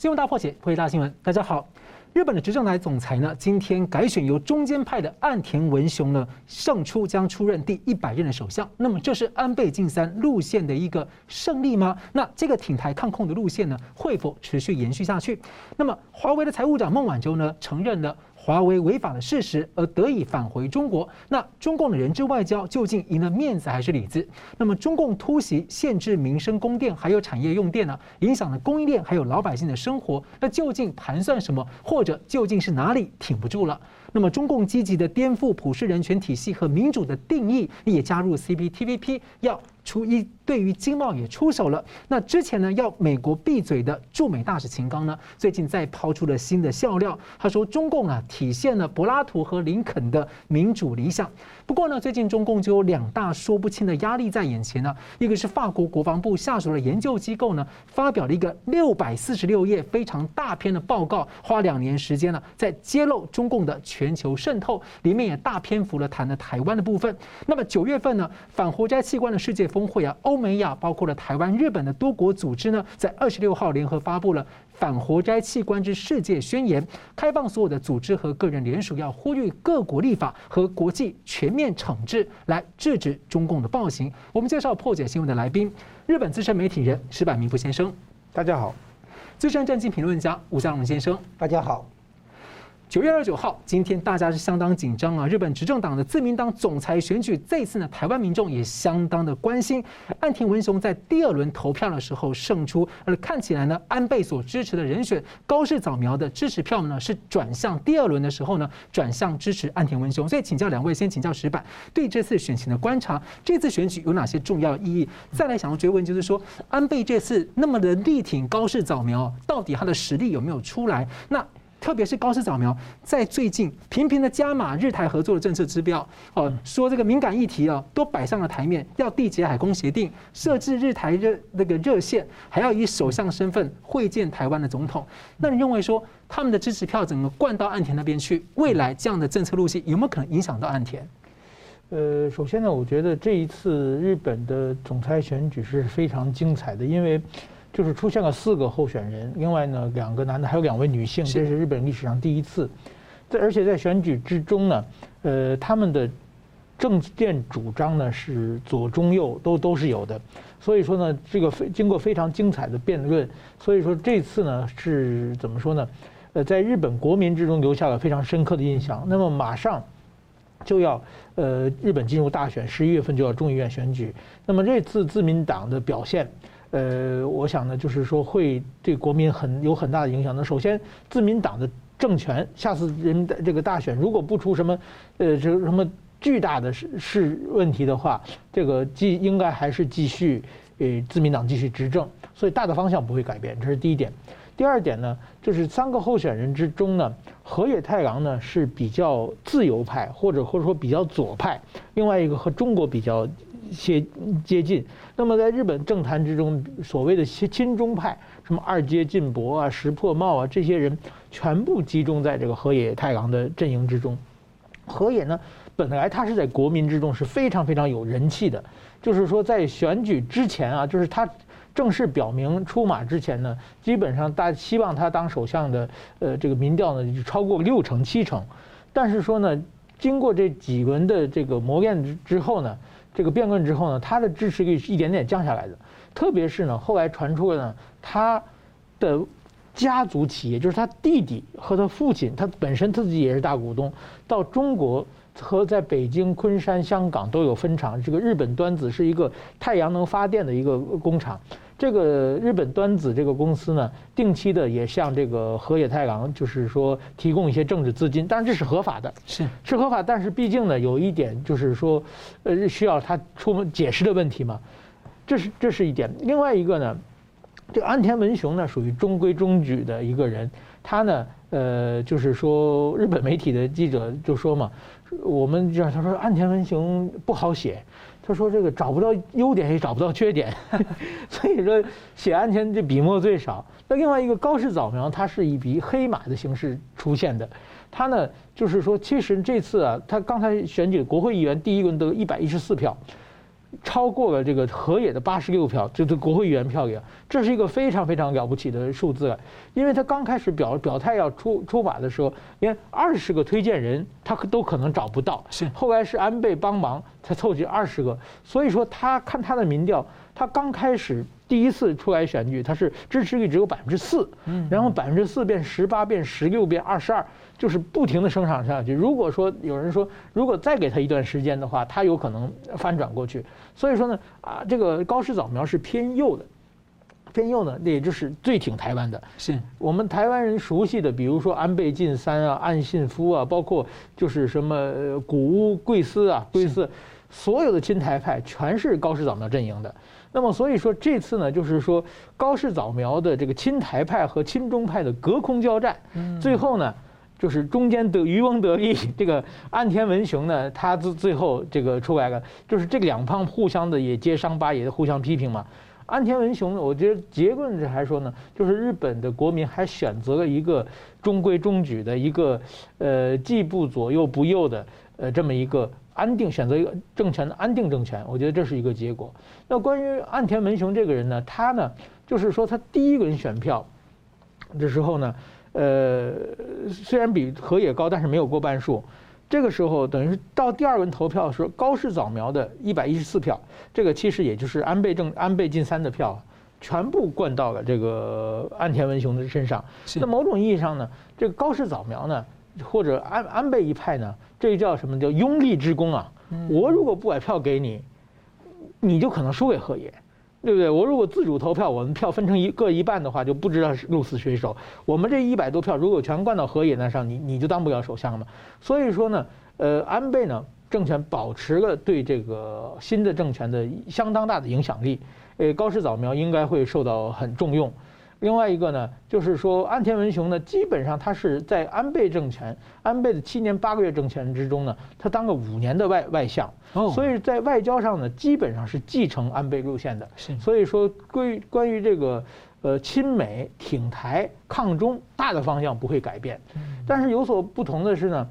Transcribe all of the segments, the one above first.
新闻大破解，破解大新闻。大家好，日本的执政党总裁呢，今天改选由中间派的岸田文雄呢胜出，将出任第一百任的首相。那么这是安倍晋三路线的一个胜利吗？那这个挺台抗控的路线呢，会否持续延续下去？那么华为的财务长孟晚舟呢，承认了。华为违法的事实而得以返回中国，那中共的人质外交究竟赢了面子还是里子？那么中共突袭限制民生供电还有产业用电呢，影响了供应链还有老百姓的生活，那究竟盘算什么？或者究竟是哪里挺不住了？那么中共积极的颠覆普世人权体系和民主的定义，也加入 CPTPP 要。出一对于经贸也出手了。那之前呢，要美国闭嘴的驻美大使秦刚呢，最近再抛出了新的笑料。他说，中共啊体现了柏拉图和林肯的民主理想。不过呢，最近中共就有两大说不清的压力在眼前呢。一个是法国国防部下属的研究机构呢，发表了一个六百四十六页非常大篇的报告，花两年时间呢，在揭露中共的全球渗透，里面也大篇幅的谈了台湾的部分。那么九月份呢，反活摘器官的世界峰会啊，欧美亚包括了台湾、日本的多国组织呢，在二十六号联合发布了反活摘器官之世界宣言，开放所有的组织和个人联署，要呼吁各国立法和国际全面惩治，来制止中共的暴行。我们介绍破解新闻的来宾，日本资深媒体人石柏明夫先生，大家好；资深政经评论家吴家龙先生，大家好。九月二十九号，今天大家是相当紧张啊！日本执政党的自民党总裁选举，这次呢，台湾民众也相当的关心。岸田文雄在第二轮投票的时候胜出，而看起来呢，安倍所支持的人选高市早苗的支持票呢是转向第二轮的时候呢转向支持岸田文雄。所以请教两位，先请教石板对这次选情的观察，这次选举有哪些重要意义？再来想要追问，就是说安倍这次那么的力挺高市早苗，到底他的实力有没有出来？那？特别是高市早苗在最近频频的加码日台合作的政策指标，哦，说这个敏感议题啊都摆上了台面，要缔结海空协定，设置日台热那个热线，还要以首相身份会见台湾的总统。那你认为说他们的支持票整个灌到岸田那边去，未来这样的政策路线有没有可能影响到岸田？呃，首先呢，我觉得这一次日本的总裁选举是非常精彩的，因为。就是出现了四个候选人，另外呢，两个男的，还有两位女性，这是日本历史上第一次。在而且在选举之中呢，呃，他们的政见主张呢是左中右都都是有的，所以说呢，这个非经过非常精彩的辩论，所以说这次呢是怎么说呢？呃，在日本国民之中留下了非常深刻的印象。那么马上就要呃，日本进入大选，十一月份就要众议院选举。那么这次自民党的表现。呃，我想呢，就是说会对国民很有很大的影响。那首先，自民党的政权下次人民的这个大选，如果不出什么，呃，这什么巨大的事事问题的话，这个继应该还是继续，呃，自民党继续执政。所以大的方向不会改变，这是第一点。第二点呢，就是三个候选人之中呢，河野太郎呢是比较自由派，或者或者说比较左派，另外一个和中国比较。些接近，那么在日本政坛之中，所谓的亲亲中派，什么二阶俊博啊、石破茂啊，这些人全部集中在这个河野太郎的阵营之中。河野呢，本来他是在国民之中是非常非常有人气的，就是说在选举之前啊，就是他正式表明出马之前呢，基本上大希望他当首相的，呃，这个民调呢就超过六成七成，但是说呢，经过这几轮的这个磨练之之后呢。这个辩论之后呢，他的支持率是一点点降下来的。特别是呢，后来传出了呢，他的家族企业，就是他弟弟和他父亲，他本身自己也是大股东，到中国和在北京、昆山、香港都有分厂。这个日本端子是一个太阳能发电的一个工厂。这个日本端子这个公司呢，定期的也向这个河野太郎，就是说提供一些政治资金，当然这是合法的，是是合法，但是毕竟呢，有一点就是说，呃，需要他出门解释的问题嘛，这是这是一点。另外一个呢，这个岸田文雄呢，属于中规中矩的一个人，他呢，呃，就是说日本媒体的记者就说嘛，我们这样他说安田文雄不好写。他说：“这个找不到优点，也找不到缺点，所以说写安全这笔墨最少。那另外一个高市早苗，它是一笔黑马的形式出现的。它呢，就是说，其实这次啊，他刚才选举国会议员第一轮得一百一十四票，超过了这个河野的八十六票，就是国会议员票也，这是一个非常非常了不起的数字了。因为他刚开始表表态要出出马的时候，连二十个推荐人他都可能找不到，是。后来是安倍帮忙才凑齐二十个，所以说他看他的民调，他刚开始第一次出来选举，他是支持率只有百分之四，然后百分之四变十八变十六变二十二。就是不停的生长下去。如果说有人说，如果再给他一段时间的话，他有可能翻转过去。所以说呢，啊，这个高氏早苗是偏右的，偏右呢，那也就是最挺台湾的。是我们台湾人熟悉的，比如说安倍晋三啊、岸信夫啊，包括就是什么古屋贵司啊、贵司，所有的亲台派全是高市早苗阵营的。那么所以说这次呢，就是说高市早苗的这个亲台派和亲中派的隔空交战，最后呢。就是中间得渔翁得利，这个岸田文雄呢，他最最后这个出来了，就是这两方互相的也揭伤疤，也互相批评嘛。岸田文雄呢，我觉得结论是还说呢，就是日本的国民还选择了一个中规中矩的一个呃既不左右不右的呃这么一个安定选择一个政权的安定政权，我觉得这是一个结果。那关于岸田文雄这个人呢，他呢就是说他第一轮选票的时候呢。呃，虽然比河野高，但是没有过半数。这个时候等于是到第二轮投票的时候，高市早苗的一百一十四票，这个其实也就是安倍正安倍晋三的票，全部灌到了这个岸田文雄的身上。那某种意义上呢，这个高市早苗呢，或者安安倍一派呢，这个叫什么叫拥立之功啊？我如果不把票给你，你就可能输给河野。对不对？我如果自主投票，我们票分成一各一半的话，就不知道是鹿死谁手。我们这一百多票，如果全灌到河野那上，你你就当不了首相了。所以说呢，呃，安倍呢政权保持了对这个新的政权的相当大的影响力，呃，高市早苗应该会受到很重用。另外一个呢，就是说安田文雄呢，基本上他是在安倍政权、安倍的七年八个月政权之中呢，他当了五年的外外相，所以在外交上呢，基本上是继承安倍路线的。所以说关于关于这个呃亲美挺台抗中大的方向不会改变，但是有所不同的是呢，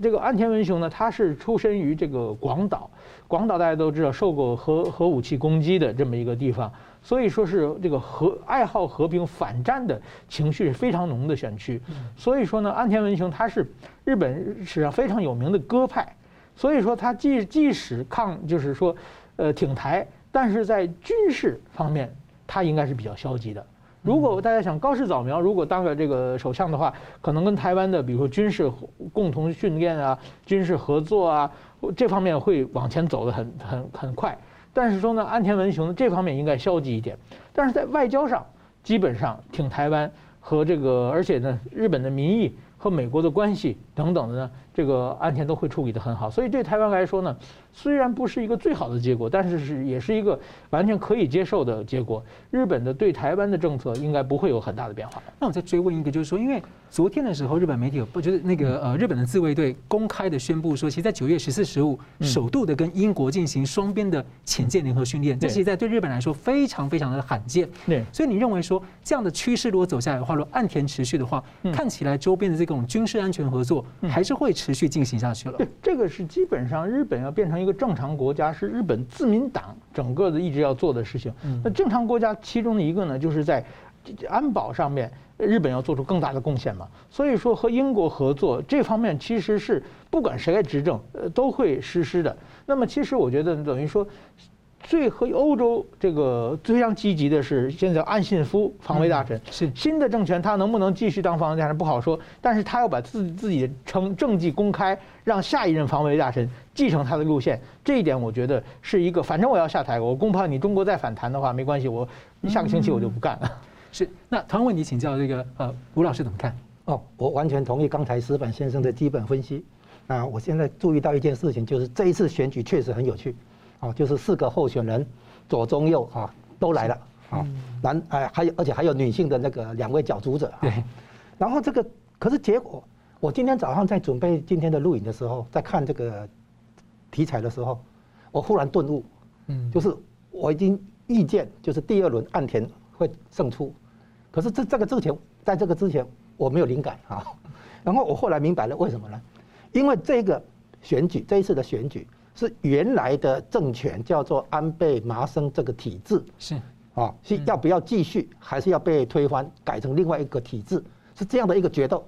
这个安田文雄呢，他是出身于这个广岛，广岛大家都知道受过核核武器攻击的这么一个地方。所以说是这个和爱好和平反战的情绪是非常浓的选区，所以说呢，安田文雄他是日本史上非常有名的鸽派，所以说他即即使抗就是说，呃挺台，但是在军事方面他应该是比较消极的。如果大家想高市早苗如果当了这个首相的话，可能跟台湾的比如说军事共同训练啊、军事合作啊这方面会往前走的很很很快。但是说呢，安田文雄这方面应该消极一点，但是在外交上，基本上挺台湾和这个，而且呢，日本的民意和美国的关系等等的呢。这个岸田都会处理得很好，所以对台湾来说呢，虽然不是一个最好的结果，但是是也是一个完全可以接受的结果。日本的对台湾的政策应该不会有很大的变化。那我再追问一个，就是说，因为昨天的时候，日本媒体有不觉得那个呃，日本的自卫队公开的宣布说，其实在九月十四、十五，首度的跟英国进行双边的潜舰联合训练，这其实在对日本来说非常非常的罕见。对，所以你认为说这样的趋势如果走下来的话，如果岸田持续的话，看起来周边的这种军事安全合作还是会。持续进行下去了。对，这个是基本上日本要变成一个正常国家，是日本自民党整个的一直要做的事情。那正常国家其中的一个呢，就是在安保上面，日本要做出更大的贡献嘛。所以说和英国合作这方面，其实是不管谁来执政，呃，都会实施的。那么其实我觉得等于说。最和欧洲这个非常积极的是，现在安信夫防卫大臣是新的政权，他能不能继续当防卫大臣不好说，但是他要把自己自己的成政绩公开，让下一任防卫大臣继承他的路线，这一点我觉得是一个，反正我要下台，我恐怕你中国再反弹的话没关系，我下个星期我就不干了。是，那同样问题请教这个呃吴老师怎么看？哦，我完全同意刚才石板先生的基本分析。啊，我现在注意到一件事情，就是这一次选举确实很有趣。啊，就是四个候选人，左中右啊都来了啊，男哎还有而且还有女性的那个两位角逐者。对。然后这个可是结果，我今天早上在准备今天的录影的时候，在看这个题材的时候，我忽然顿悟，嗯，就是我已经预见，就是第二轮岸田会胜出，可是这这个之前，在这个之前我没有灵感啊。然后我后来明白了为什么呢？因为这个选举这一次的选举。是原来的政权叫做安倍麻生这个体制是啊，是要不要继续，还是要被推翻，改成另外一个体制，是这样的一个决斗。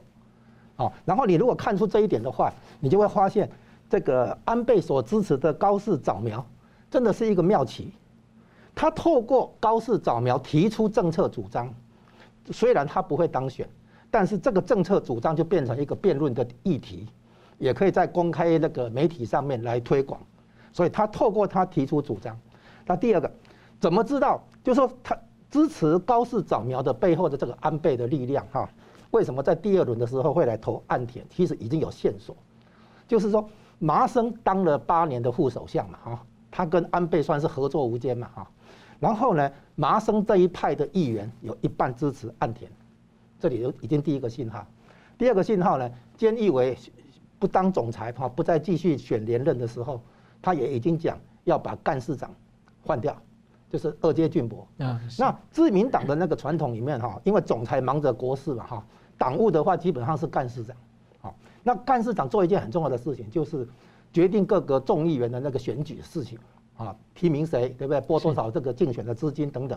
哦，然后你如果看出这一点的话，你就会发现，这个安倍所支持的高市早苗，真的是一个妙棋。他透过高市早苗提出政策主张，虽然他不会当选，但是这个政策主张就变成一个辩论的议题，也可以在公开那个媒体上面来推广。所以他透过他提出主张。那第二个，怎么知道？就是说他支持高市早苗的背后的这个安倍的力量，哈。为什么在第二轮的时候会来投岸田？其实已经有线索，就是说麻生当了八年的副首相嘛，哈，他跟安倍算是合作无间嘛，哈。然后呢，麻生这一派的议员有一半支持岸田，这里有已经第一个信号。第二个信号呢，菅义伟不当总裁，哈，不再继续选连任的时候，他也已经讲要把干事长换掉。就是二阶俊博，那自民党的那个传统里面哈，因为总裁忙着国事嘛哈，党务的话基本上是干事长，好，那干事长做一件很重要的事情，就是决定各个众议员的那个选举的事情啊，提名谁对不对，拨多少这个竞选的资金等等，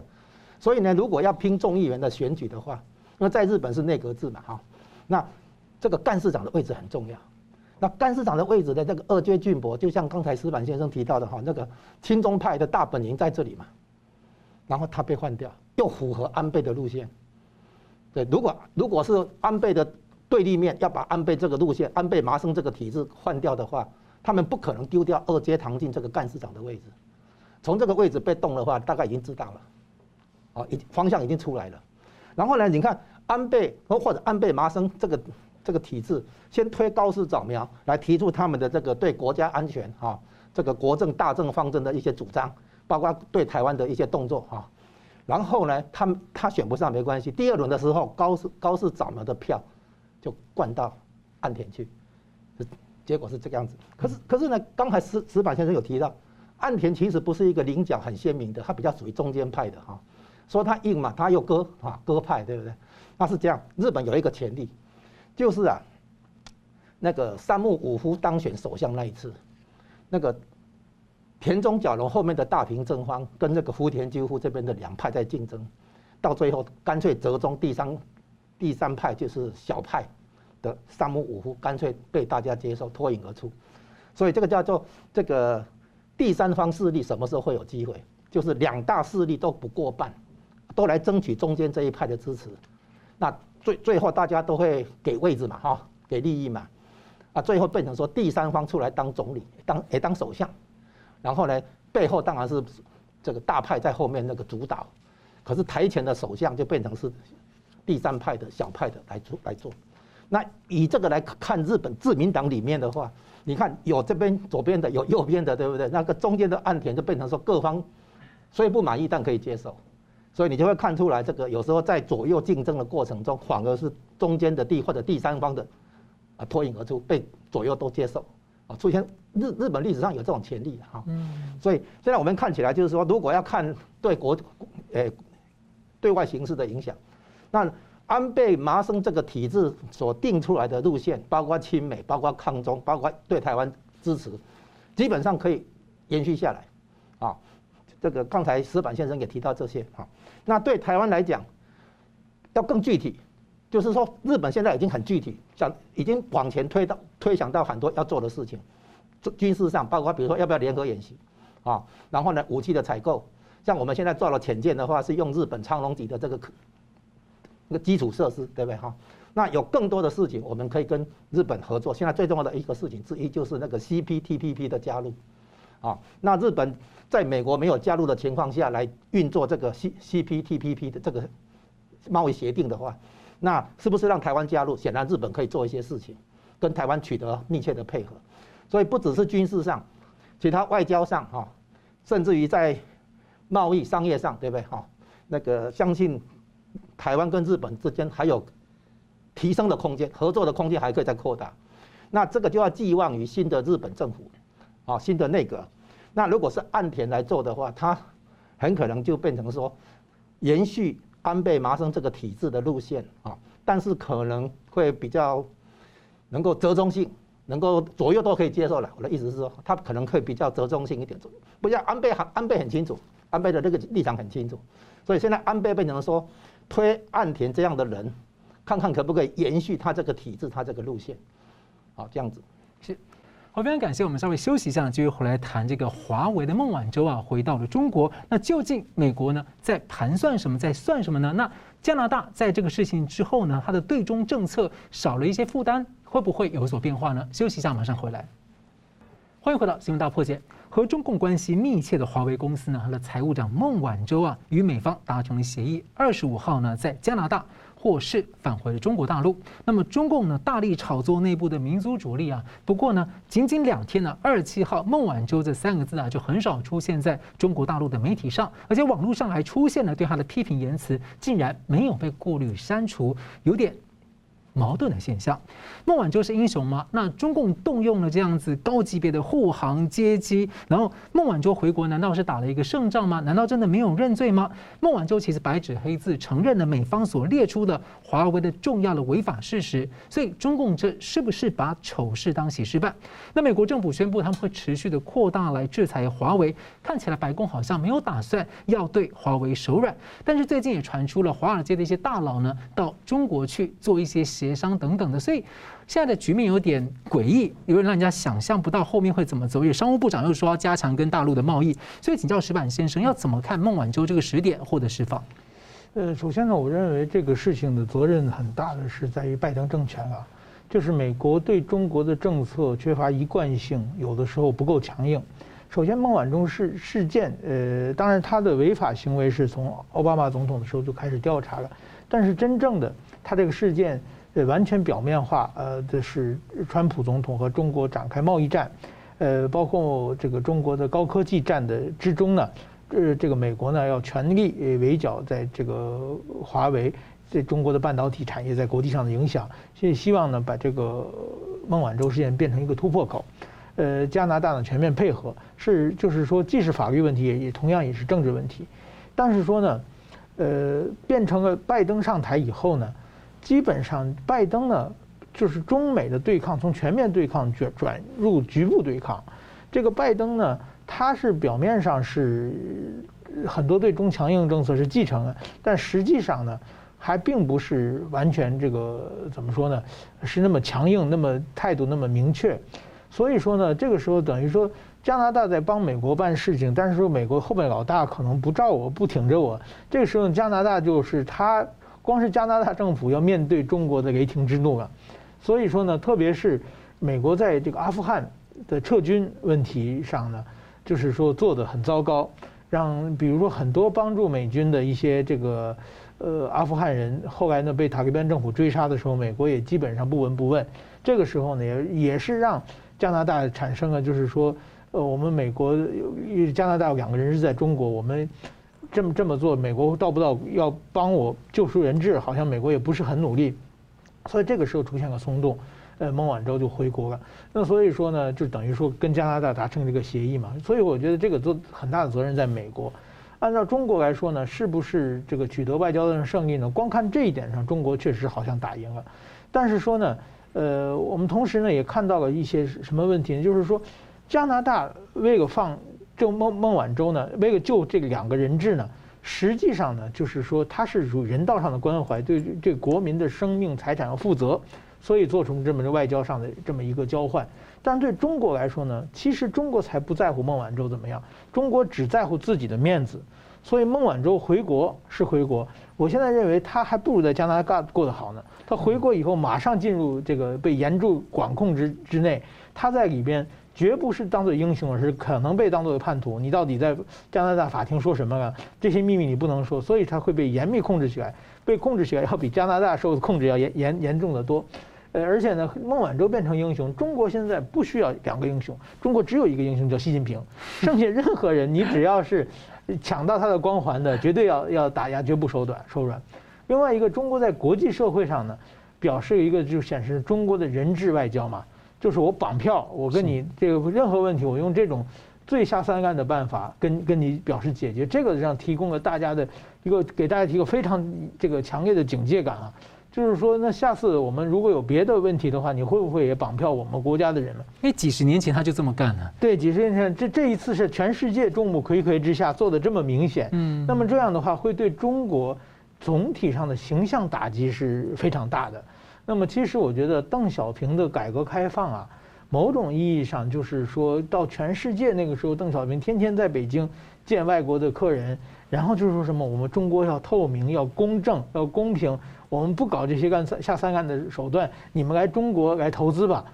所以呢，如果要拼众议员的选举的话，因为在日本是内阁制嘛哈，那这个干事长的位置很重要，那干事长的位置的这个二阶俊博，就像刚才石板先生提到的哈，那个亲中派的大本营在这里嘛。然后他被换掉，又符合安倍的路线。对，如果如果是安倍的对立面，要把安倍这个路线、安倍麻生这个体制换掉的话，他们不可能丢掉二阶堂进这个干事长的位置。从这个位置被动的话，大概已经知道了，哦，已方向已经出来了。然后呢，你看安倍或者安倍麻生这个这个体制，先推高市早苗来提出他们的这个对国家安全啊，这个国政大政方针的一些主张。包括对台湾的一些动作哈，然后呢，他他选不上没关系。第二轮的时候，高市高市早苗的票就灌到岸田去，结果是这个样子。可是可是呢，刚才石石板先生有提到，岸田其实不是一个棱角很鲜明的，他比较属于中间派的哈。说他硬嘛，他又割啊割派，对不对？那是这样。日本有一个前例，就是啊，那个三木五夫当选首相那一次，那个。田中角荣后面的大平正方跟那个福田赳夫这边的两派在竞争，到最后干脆折中第三第三派就是小派的三木五夫干脆被大家接受脱颖而出，所以这个叫做这个第三方势力什么时候会有机会？就是两大势力都不过半，都来争取中间这一派的支持，那最最后大家都会给位置嘛哈，给利益嘛，啊最后变成说第三方出来当总理当也当首相。然后呢，背后当然是这个大派在后面那个主导，可是台前的首相就变成是第三派的小派的来做来做。那以这个来看，日本自民党里面的话，你看有这边左边的，有右边的，对不对？那个中间的岸田就变成说各方虽不满意，但可以接受。所以你就会看出来，这个有时候在左右竞争的过程中，反而是中间的地或者第三方的啊脱颖而出，被左右都接受。啊，出现日日本历史上有这种潜力哈，嗯，所以现在我们看起来就是说，如果要看对国，诶，对外形势的影响，那安倍麻生这个体制所定出来的路线，包括亲美，包括抗中，包括对台湾支持，基本上可以延续下来，啊，这个刚才石板先生也提到这些哈，那对台湾来讲，要更具体。就是说，日本现在已经很具体，想已经往前推到推想到很多要做的事情，军事上包括比如说要不要联合演习，啊，然后呢武器的采购，像我们现在做了潜舰的话，是用日本昌隆级的这个那个基础设施，对不对哈？那有更多的事情我们可以跟日本合作。现在最重要的一个事情之一就是那个 CPTPP 的加入，啊，那日本在美国没有加入的情况下来运作这个 C CPTPP 的这个贸易协定的话。那是不是让台湾加入？显然日本可以做一些事情，跟台湾取得密切的配合。所以不只是军事上，其他外交上哈，甚至于在贸易商业上，对不对哈？那个相信台湾跟日本之间还有提升的空间，合作的空间还可以再扩大。那这个就要寄望于新的日本政府啊，新的内阁。那如果是岸田来做的话，他很可能就变成说延续。安倍麻生这个体制的路线啊，但是可能会比较能够折中性能够左右都可以接受了。我的意思是说，他可能会比较折中性一点，不像安倍很安倍很清楚，安倍的这个立场很清楚，所以现在安倍变成说推岸田这样的人，看看可不可以延续他这个体制，他这个路线，好，这样子。是，我非常感谢。我们稍微休息一下，继续回来谈这个华为的孟晚舟啊，回到了中国。那究竟美国呢，在盘算什么，在算什么呢？那加拿大在这个事情之后呢，它的对中政策少了一些负担。会不会有所变化呢？休息一下，马上回来。欢迎回到《新闻大破解》。和中共关系密切的华为公司呢，它的财务长孟晚舟啊，与美方达成了协议。二十五号呢，在加拿大或是返回了中国大陆。那么中共呢，大力炒作内部的民族主力啊。不过呢，仅仅两天呢，二十七号孟晚舟这三个字啊，就很少出现在中国大陆的媒体上，而且网络上还出现了对他的批评言辞，竟然没有被过滤删除，有点。矛盾的现象，孟晚舟是英雄吗？那中共动用了这样子高级别的护航接机，然后孟晚舟回国，难道是打了一个胜仗吗？难道真的没有认罪吗？孟晚舟其实白纸黑字承认了美方所列出的华为的重要的违法事实，所以中共这是不是把丑事当喜事办？那美国政府宣布他们会持续的扩大来制裁华为，看起来白宫好像没有打算要对华为手软，但是最近也传出了华尔街的一些大佬呢到中国去做一些协。协商等等的，所以现在的局面有点诡异，有点让人家想象不到后面会怎么走。也商务部长又说要加强跟大陆的贸易，所以请教石板先生，要怎么看孟晚舟这个时点获得释放？呃，首先呢，我认为这个事情的责任很大的是在于拜登政权啊，就是美国对中国的政策缺乏一贯性，有的时候不够强硬。首先，孟晚舟事事件，呃，当然他的违法行为是从奥巴马总统的时候就开始调查了，但是真正的他这个事件。对，完全表面化，呃，这是川普总统和中国展开贸易战，呃，包括这个中国的高科技战的之中呢，呃，这个美国呢要全力围剿在这个华为在中国的半导体产业在国际上的影响，所以希望呢把这个孟晚舟事件变成一个突破口，呃，加拿大呢全面配合，是就是说既是法律问题，也也同样也是政治问题，但是说呢，呃，变成了拜登上台以后呢。基本上，拜登呢，就是中美的对抗从全面对抗转转入局部对抗。这个拜登呢，他是表面上是很多对中强硬政策是继承的，但实际上呢，还并不是完全这个怎么说呢，是那么强硬，那么态度那么明确。所以说呢，这个时候等于说加拿大在帮美国办事情，但是说美国后面老大可能不罩我，不挺着我。这个时候加拿大就是他。光是加拿大政府要面对中国的雷霆之怒了，所以说呢，特别是美国在这个阿富汗的撤军问题上呢，就是说做得很糟糕，让比如说很多帮助美军的一些这个呃阿富汗人，后来呢被塔利班政府追杀的时候，美国也基本上不闻不问。这个时候呢，也也是让加拿大产生了就是说，呃，我们美国加拿大两个人是在中国，我们。这么这么做，美国到不到要帮我救赎人质？好像美国也不是很努力，所以这个时候出现了松动，呃，孟晚舟就回国了。那所以说呢，就等于说跟加拿大达成这个协议嘛。所以我觉得这个责很大的责任在美国。按照中国来说呢，是不是这个取得外交的胜利呢？光看这一点上，中国确实好像打赢了。但是说呢，呃，我们同时呢也看到了一些什么问题呢？就是说，加拿大为了放。就孟孟晚舟呢，为了救这两个人质呢，实际上呢，就是说他是属于人道上的关怀，对对国民的生命财产要负责，所以做出这么个外交上的这么一个交换。但对中国来说呢，其实中国才不在乎孟晚舟怎么样，中国只在乎自己的面子。所以孟晚舟回国是回国，我现在认为他还不如在加拿大过得好呢。他回国以后马上进入这个被严重管控之之内，他在里边。绝不是当做英雄，而是可能被当作叛徒。你到底在加拿大法庭说什么了？这些秘密你不能说，所以他会被严密控制起来。被控制起来要比加拿大受的控制要严严严重得多。呃，而且呢，孟晚舟变成英雄，中国现在不需要两个英雄，中国只有一个英雄叫习近平。剩下任何人，你只要是抢到他的光环的，绝对要要打压，绝不手短手软。另外一个，中国在国际社会上呢，表示一个就显示中国的人质外交嘛。就是我绑票，我跟你这个任何问题，我用这种最下三滥的办法跟跟你表示解决，这个让提供了大家的一个给大家提供非常这个强烈的警戒感啊。就是说，那下次我们如果有别的问题的话，你会不会也绑票我们国家的人呢？因为几十年前他就这么干了。对，几十年前这这一次是全世界众目睽睽之下做的这么明显。嗯，那么这样的话会对中国总体上的形象打击是非常大的。那么其实我觉得邓小平的改革开放啊，某种意义上就是说到全世界那个时候，邓小平天天在北京见外国的客人，然后就是说什么我们中国要透明、要公正、要公平。我们不搞这些干下三滥的手段，你们来中国来投资吧。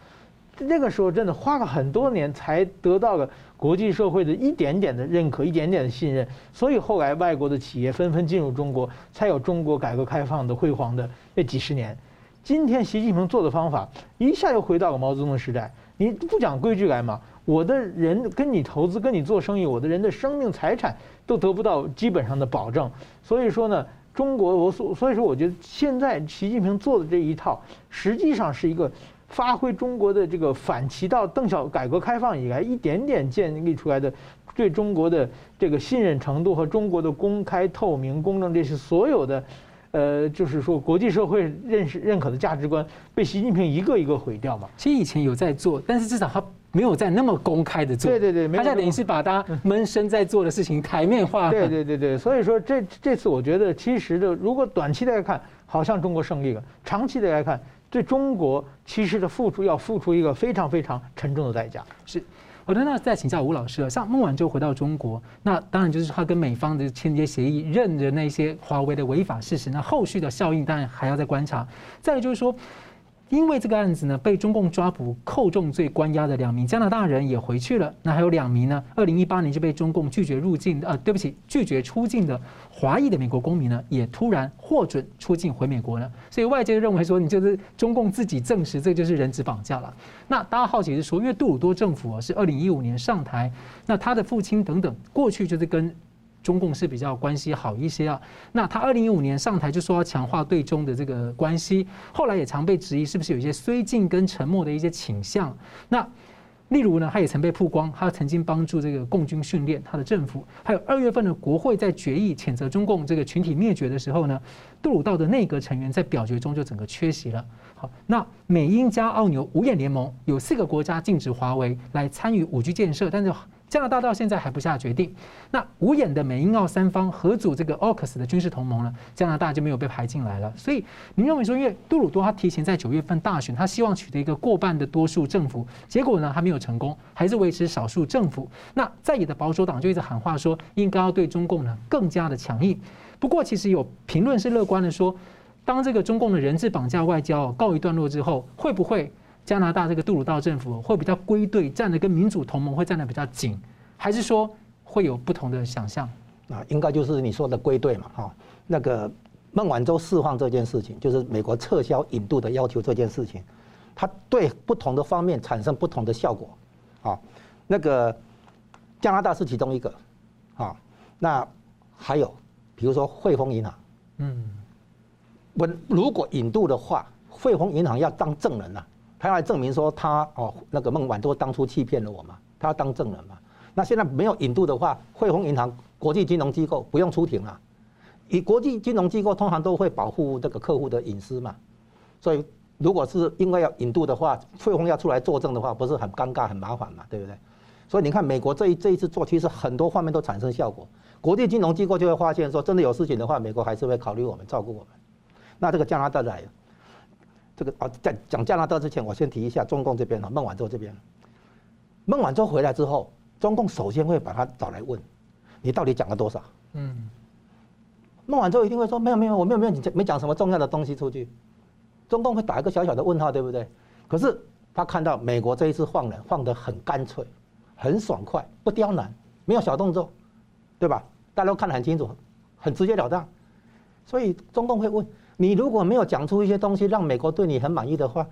那个时候真的花了很多年才得到了国际社会的一点点的认可，一点点的信任。所以后来外国的企业纷纷进入中国，才有中国改革开放的辉煌的那几十年。今天习近平做的方法，一下又回到了毛泽东的时代。你不讲规矩来嘛？我的人跟你投资，跟你做生意，我的人的生命财产都得不到基本上的保证。所以说呢。中国，我所所以说，我觉得现在习近平做的这一套，实际上是一个发挥中国的这个反其道，邓小改革开放以来一点点建立出来的对中国的这个信任程度和中国的公开透明、公正这些所有的，呃，就是说国际社会认识认可的价值观，被习近平一个一个毁掉嘛。其实以前有在做，但是至少他。没有在那么公开的做，对对对，他在等于是把他闷声在做的事情台面化。对对对对，所以说这这次我觉得，其实的如果短期来看，好像中国胜利了；长期的来看，对中国其实的付出要付出一个非常非常沉重的代价。是，好的，那再请教吴老师了，像孟晚舟回到中国，那当然就是他跟美方的签结协议，认的那些华为的违法事实，那后续的效应当然还要再观察。再就是说。因为这个案子呢，被中共抓捕、扣重罪关押的两名加拿大人也回去了。那还有两名呢，二零一八年就被中共拒绝入境，呃，对不起，拒绝出境的华裔的美国公民呢，也突然获准出境回美国了。所以外界认为说，你就是中共自己证实，这就是人质绑架了。那大家好奇是说，因为杜鲁多政府啊是二零一五年上台，那他的父亲等等过去就是跟。中共是比较关系好一些啊，那他二零一五年上台就说要强化对中的这个关系，后来也常被质疑是不是有一些绥靖跟沉默的一些倾向。那例如呢，他也曾被曝光，他曾经帮助这个共军训练他的政府。还有二月份的国会在决议谴责中共这个群体灭绝的时候呢，杜鲁道的内阁成员在表决中就整个缺席了。好，那美英加澳纽五眼联盟有四个国家禁止华为来参与五 G 建设，但是。加拿大到现在还不下决定。那五眼的美英澳三方合组这个 AUKUS 的军事同盟呢，加拿大就没有被排进来了。所以您认为说，因为杜鲁多他提前在九月份大选，他希望取得一个过半的多数政府，结果呢还没有成功，还是维持少数政府。那在野的保守党就一直喊话说，应该要对中共呢更加的强硬。不过其实有评论是乐观的说，当这个中共的人质绑架外交告一段落之后，会不会？加拿大这个杜鲁道政府会比较归队，站得跟民主同盟会站得比较紧，还是说会有不同的想象？啊，应该就是你说的归队嘛，哈。那个孟晚舟释放这件事情，就是美国撤销引渡的要求这件事情，它对不同的方面产生不同的效果，啊。那个加拿大是其中一个，啊，那还有比如说汇丰银行，嗯，我如果引渡的话，汇丰银行要当证人呐。他要来证明说他哦，那个孟晚舟当初欺骗了我嘛，他要当证人嘛。那现在没有引渡的话，汇丰银行国际金融机构不用出庭了。以国际金融机构通常都会保护这个客户的隐私嘛，所以如果是因为要引渡的话，汇丰要出来作证的话，不是很尴尬很麻烦嘛，对不对？所以你看美国这一这一次做，其实很多方面都产生效果。国际金融机构就会发现说，真的有事情的话，美国还是会考虑我们，照顾我们。那这个加拿大来。这个啊，在讲加拿大之前，我先提一下中共这边啊，孟晚舟这边。孟晚舟回来之后，中共首先会把他找来问，你到底讲了多少？嗯。孟晚舟一定会说没有没有，我没有没有，你没讲什么重要的东西出去。中共会打一个小小的问号，对不对？可是他看到美国这一次放人放得很干脆，很爽快，不刁难，没有小动作，对吧？大家都看得很清楚，很直截了当，所以中共会问。你如果没有讲出一些东西，让美国对你很满意的话，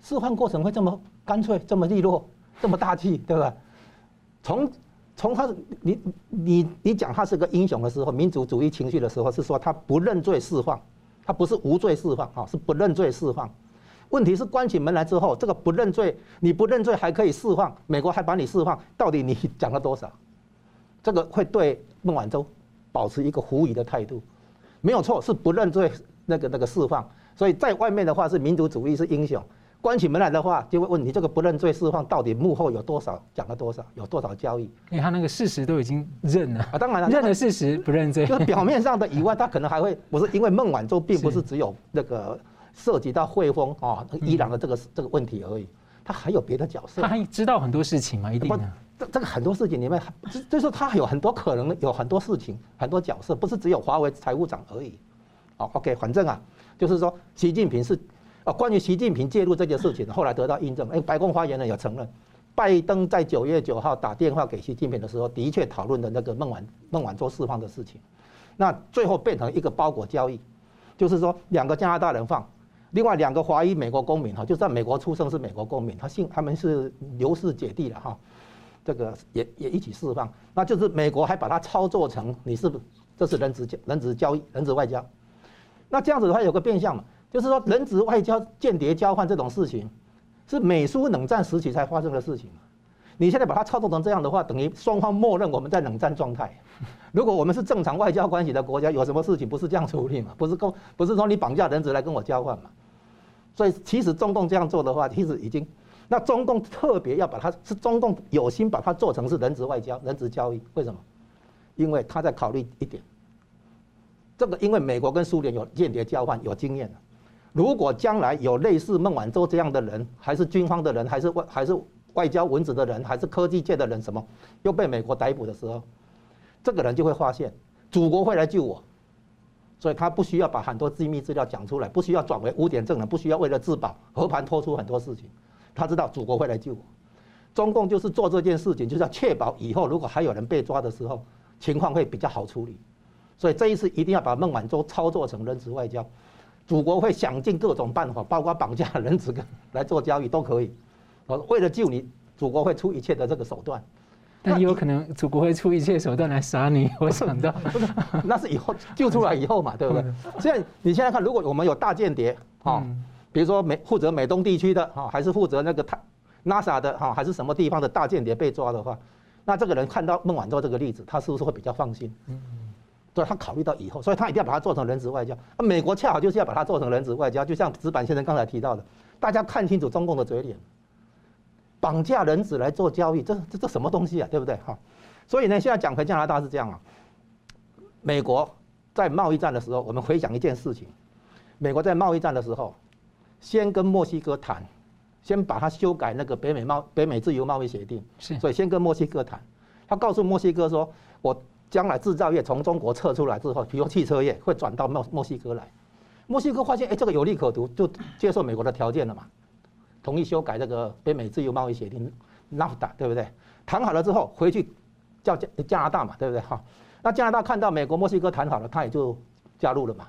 释放过程会这么干脆、这么利落、这么大气，对吧？从从他你你你讲他是个英雄的时候，民族主义情绪的时候，是说他不认罪释放，他不是无罪释放啊，是不认罪释放。问题是关起门来之后，这个不认罪，你不认罪还可以释放，美国还把你释放，到底你讲了多少？这个会对孟晚舟保持一个狐疑的态度，没有错，是不认罪。那个那个释放，所以在外面的话是民族主义是英雄，关起门来的话就会问你这个不认罪释放到底幕后有多少讲了多少，有多少交易？因为他那个事实都已经认了。啊，当然了，认了事实不认罪，就是表面上的以外，他可能还会不是因为孟晚舟并不是只有那个涉及到汇丰啊伊朗的这个这个问题而已，他还有别的角色，他还知道很多事情嘛，一定的。这这个很多事情里面，就是他有很多可能有很多事情很多角色，不是只有华为财务长而已。好，OK，反正啊，就是说习近平是。啊，关于习近平介入这件事情，后来得到印证。哎，白宫发言人也承认，拜登在九月九号打电话给习近平的时候，的确讨论的那个孟晚孟晚舟释放的事情。那最后变成一个包裹交易，就是说两个加拿大人放，另外两个华裔美国公民哈，就在美国出生是美国公民，他姓他们是刘氏姐弟了哈，这个也也一起释放。那就是美国还把它操作成你是不是这是人质交人质交易人质外交？那这样子的话有个变相嘛？就是说，人质外交、间谍交换这种事情，是美苏冷战时期才发生的事情。你现在把它操作成这样的话，等于双方默认我们在冷战状态。如果我们是正常外交关系的国家，有什么事情不是这样处理嘛？不是够，不是说你绑架人质来跟我交换嘛？所以，其实中共这样做的话，其实已经，那中共特别要把它，是中共有心把它做成是人质外交、人质交易。为什么？因为他在考虑一点，这个因为美国跟苏联有间谍交换，有经验。如果将来有类似孟晚舟这样的人，还是军方的人，还是外还是外交文职的人，还是科技界的人，什么又被美国逮捕的时候，这个人就会发现祖国会来救我，所以他不需要把很多机密资料讲出来，不需要转为污点证人，不需要为了自保和盘托出很多事情，他知道祖国会来救我。中共就是做这件事情，就是要确保以后如果还有人被抓的时候，情况会比较好处理。所以这一次一定要把孟晚舟操作成人质外交。祖国会想尽各种办法，包括绑架人质跟来做交易都可以。哦，为了救你，祖国会出一切的这个手段。但也有可能祖国会出一切手段来杀你。我想到，那是以后救出来以后嘛，对不对？现在你现在看，如果我们有大间谍，哈，比如说美负责美东地区的，哈，还是负责那个他 NASA 的，哈，还是什么地方的大间谍被抓的话，那这个人看到孟晚舟这个例子，他是不是会比较放心？所以他考虑到以后，所以他一定要把它做成人质外交。啊，美国恰好就是要把它做成人质外交，就像直板先生刚才提到的，大家看清楚中共的嘴脸，绑架人质来做交易，这这这什么东西啊？对不对？哈，所以呢，现在讲回加拿大是这样啊。美国在贸易战的时候，我们回想一件事情，美国在贸易战的时候，先跟墨西哥谈，先把它修改那个北美贸北美自由贸易协定，是，所以先跟墨西哥谈，他告诉墨西哥说，我。将来制造业从中国撤出来之后，比如汽车业会转到墨墨西哥来。墨西哥发现，哎，这个有利可图，就接受美国的条件了嘛，同意修改这个北美自由贸易协定 NAFTA，对不对？谈好了之后回去叫加加拿大嘛，对不对？哈，那加拿大看到美国墨西哥谈好了，他也就加入了嘛。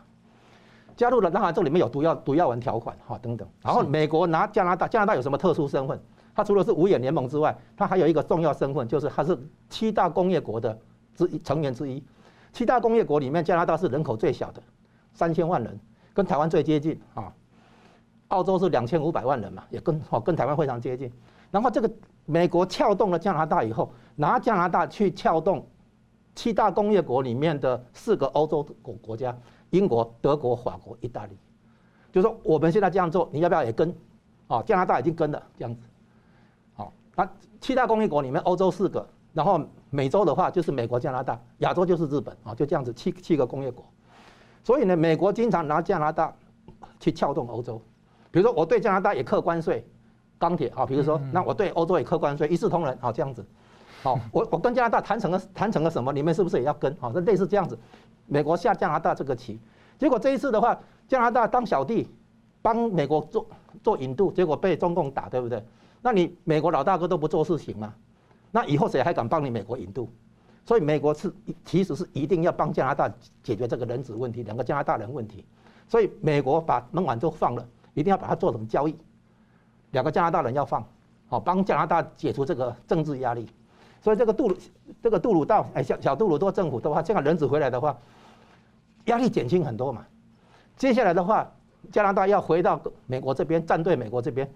加入了，当然这里面有毒药毒药丸条款哈等等。然后美国拿加拿大，加拿大有什么特殊身份？它除了是五眼联盟之外，它还有一个重要身份，就是它是七大工业国的。之一成员之一，七大工业国里面，加拿大是人口最小的，三千万人，跟台湾最接近啊。澳洲是两千五百万人嘛，也跟哦跟台湾非常接近。然后这个美国撬动了加拿大以后，拿加拿大去撬动七大工业国里面的四个欧洲国国家：英国、德国、法国、意大利。就说我们现在这样做，你要不要也跟？啊，加拿大已经跟了这样子。好，那七大工业国里面，欧洲四个。然后美洲的话就是美国、加拿大，亚洲就是日本啊，就这样子七七个工业国。所以呢，美国经常拿加拿大去撬动欧洲。比如说，我对加拿大也课关税，钢铁啊，比如说，那我对欧洲也课关税，一视同仁啊，这样子。好，我我跟加拿大谈成了谈成了什么？你们是不是也要跟？啊，那类似这样子，美国下加拿大这个棋。结果这一次的话，加拿大当小弟，帮美国做做引渡，结果被中共打，对不对？那你美国老大哥都不做事情吗？那以后谁还敢帮你美国引渡？所以美国是其实是一定要帮加拿大解决这个人质问题，两个加拿大人问题。所以美国把孟晚舟放了，一定要把它做成交易，两个加拿大人要放，好帮加拿大解除这个政治压力。所以这个杜鲁这个杜鲁道哎小小杜鲁多政府的话，这样人质回来的话，压力减轻很多嘛。接下来的话，加拿大要回到美国这边站队美国这边，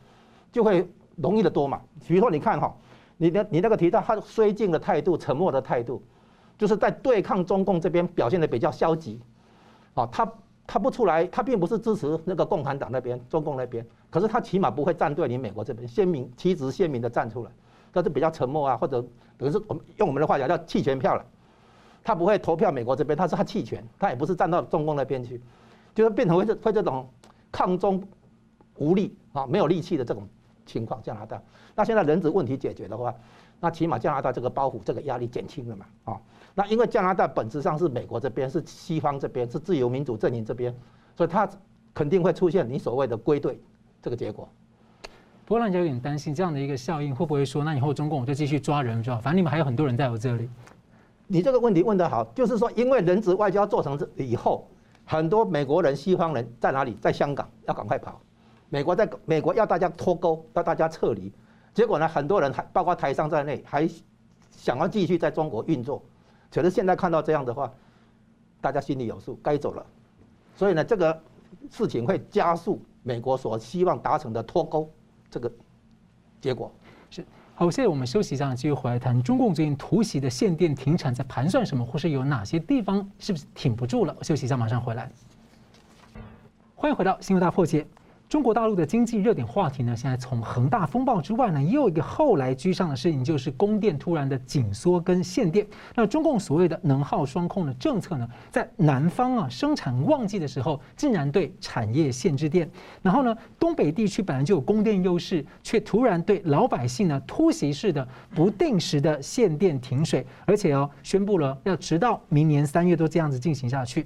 就会容易得多嘛。比如说你看哈。你的你那个提到他绥靖的态度、沉默的态度，就是在对抗中共这边表现的比较消极，啊，他他不出来，他并不是支持那个共产党那边、中共那边，可是他起码不会站队你美国这边，鲜明、旗帜鲜明的站出来，他是比较沉默啊，或者等于是我们用我们的话讲叫弃权票了，他不会投票美国这边，他是他弃权，他也不是站到中共那边去，就是变成会这会这种抗中无力啊，没有力气的这种情况。加拿大，那现在人质问题解决的话，那起码加拿大这个包袱、这个压力减轻了嘛，啊。那因为加拿大本质上是美国这边，是西方这边，是自由民主阵营这边，所以它肯定会出现你所谓的归队这个结果。不过让人家有点担心这样的一个效应，会不会说那以后中共就继续抓人就好，反正你们还有很多人在我这里。你这个问题问得好，就是说因为人质外交做成这以后，很多美国人、西方人在哪里？在香港要赶快跑，美国在美国要大家脱钩，要大家撤离，结果呢，很多人还包括台商在内，还想要继续在中国运作。可是现在看到这样的话，大家心里有数，该走了。所以呢，这个事情会加速美国所希望达成的脱钩这个结果。是好，现在我们休息一下，继续回来谈中共最近突袭的限电停产在盘算什么，或是有哪些地方是不是挺不住了？休息一下，马上回来。欢迎回到新闻大破解。中国大陆的经济热点话题呢，现在从恒大风暴之外呢，也有一个后来居上的事情，就是供电突然的紧缩跟限电。那中共所谓的能耗双控的政策呢，在南方啊生产旺季的时候，竟然对产业限制电，然后呢，东北地区本来就有供电优势，却突然对老百姓呢突袭式的不定时的限电停水，而且哦宣布了要直到明年三月都这样子进行下去。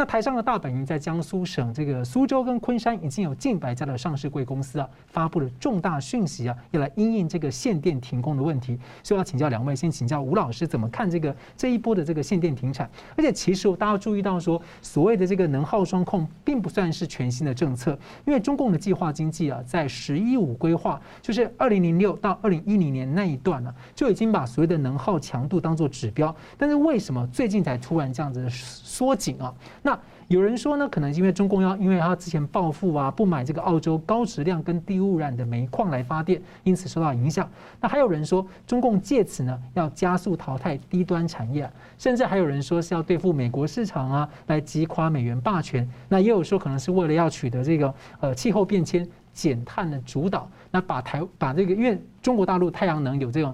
那台商的大本营在江苏省这个苏州跟昆山，已经有近百家的上市贵公司啊，发布了重大讯息啊，要来因应这个限电停工的问题。所以要请教两位，先请教吴老师怎么看这个这一波的这个限电停产？而且其实大家注意到说，所谓的这个能耗双控，并不算是全新的政策，因为中共的计划经济啊，在“十一五”规划，就是二零零六到二零一零年那一段呢、就已经把所谓的能耗强度当做指标。但是为什么最近才突然这样子缩紧啊？那那有人说呢，可能因为中共要，因为他之前报复啊，不买这个澳洲高质量跟低污染的煤矿来发电，因此受到影响。那还有人说，中共借此呢要加速淘汰低端产业，甚至还有人说是要对付美国市场啊，来击垮美元霸权。那也有说可能是为了要取得这个呃气候变迁减碳的主导，那把台把这个因为中国大陆太阳能有这种。